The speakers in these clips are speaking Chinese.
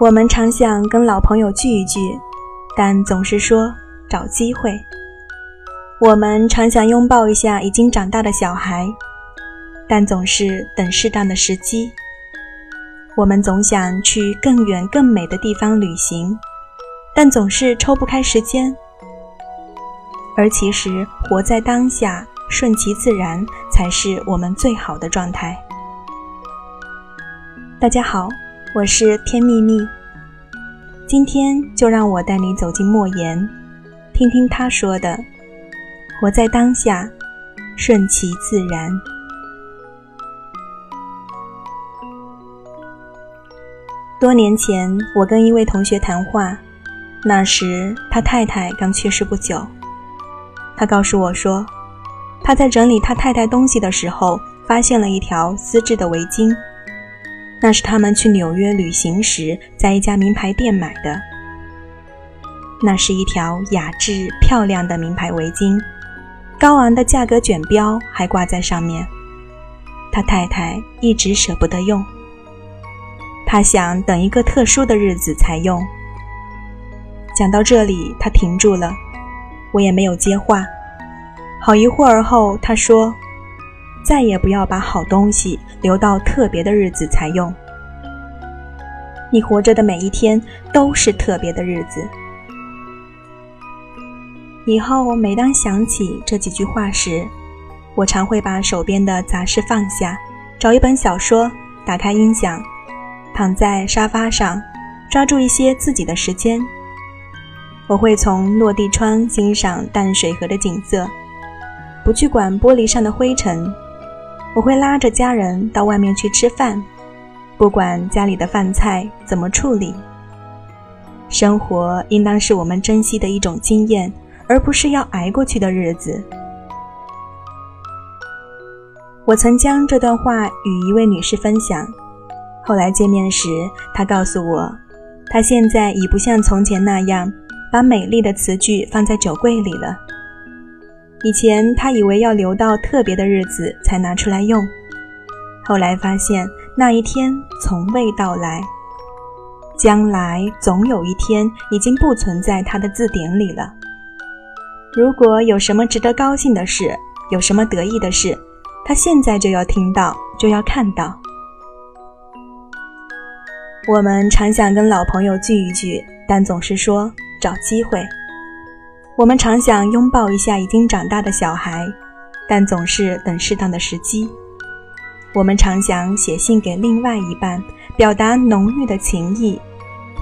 我们常想跟老朋友聚一聚，但总是说找机会。我们常想拥抱一下已经长大的小孩，但总是等适当的时机。我们总想去更远更美的地方旅行，但总是抽不开时间。而其实，活在当下，顺其自然，才是我们最好的状态。大家好，我是天秘密。今天就让我带你走进莫言，听听他说的：活在当下，顺其自然。多年前，我跟一位同学谈话，那时他太太刚去世不久。他告诉我说，他在整理他太太东西的时候，发现了一条丝质的围巾。那是他们去纽约旅行时，在一家名牌店买的。那是一条雅致漂亮的名牌围巾，高昂的价格卷标还挂在上面。他太太一直舍不得用，他想等一个特殊的日子才用。讲到这里，他停住了。我也没有接话。好一会儿后，他说：“再也不要把好东西留到特别的日子才用。你活着的每一天都是特别的日子。”以后每当想起这几句话时，我常会把手边的杂事放下，找一本小说，打开音响，躺在沙发上，抓住一些自己的时间。我会从落地窗欣赏淡水河的景色，不去管玻璃上的灰尘。我会拉着家人到外面去吃饭，不管家里的饭菜怎么处理。生活应当是我们珍惜的一种经验，而不是要挨过去的日子。我曾将这段话与一位女士分享，后来见面时，她告诉我，她现在已不像从前那样。把美丽的词句放在酒柜里了。以前他以为要留到特别的日子才拿出来用，后来发现那一天从未到来，将来总有一天已经不存在他的字典里了。如果有什么值得高兴的事，有什么得意的事，他现在就要听到，就要看到。我们常想跟老朋友聚一聚，但总是说。找机会，我们常想拥抱一下已经长大的小孩，但总是等适当的时机。我们常想写信给另外一半，表达浓郁的情谊，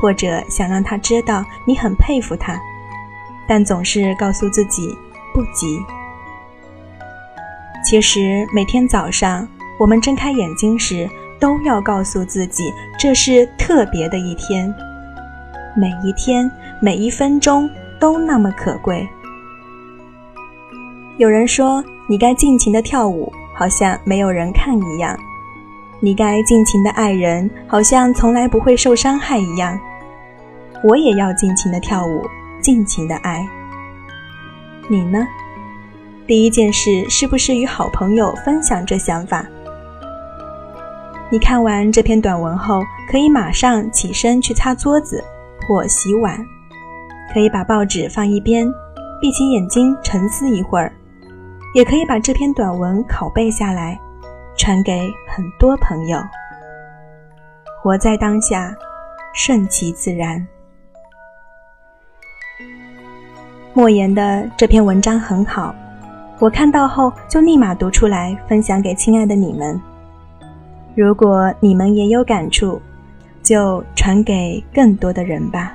或者想让他知道你很佩服他，但总是告诉自己不急。其实每天早上我们睁开眼睛时，都要告诉自己这是特别的一天，每一天。每一分钟都那么可贵。有人说：“你该尽情的跳舞，好像没有人看一样；你该尽情的爱人，好像从来不会受伤害一样。”我也要尽情的跳舞，尽情的爱。你呢？第一件事是不是与好朋友分享这想法？你看完这篇短文后，可以马上起身去擦桌子或洗碗。可以把报纸放一边，闭起眼睛沉思一会儿，也可以把这篇短文拷贝下来，传给很多朋友。活在当下，顺其自然。莫言的这篇文章很好，我看到后就立马读出来，分享给亲爱的你们。如果你们也有感触，就传给更多的人吧。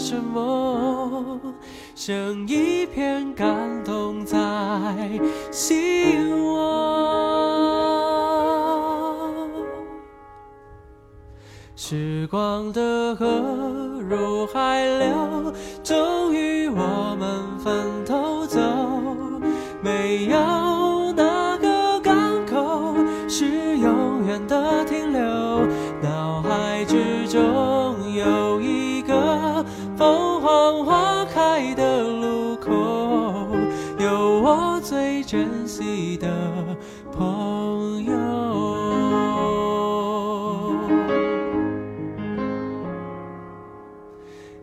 什么？剩一片感动在心窝。时光的河入海流，终于我们分头走。没有哪个港口是永远的停留，脑海之中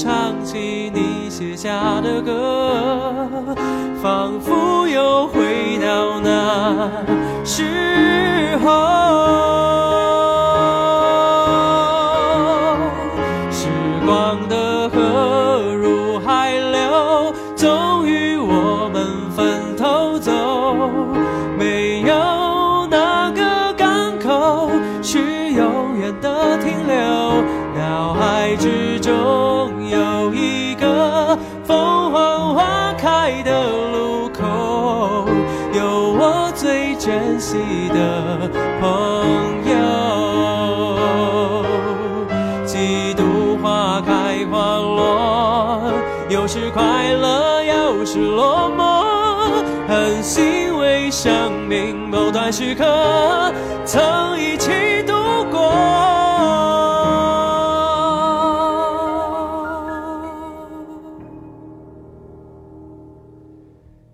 唱起你写下的歌，仿佛的朋友。几度花开花落，有时快乐，有时落寞，很欣慰生命某段时刻曾一起度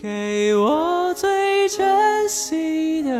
给我最珍惜的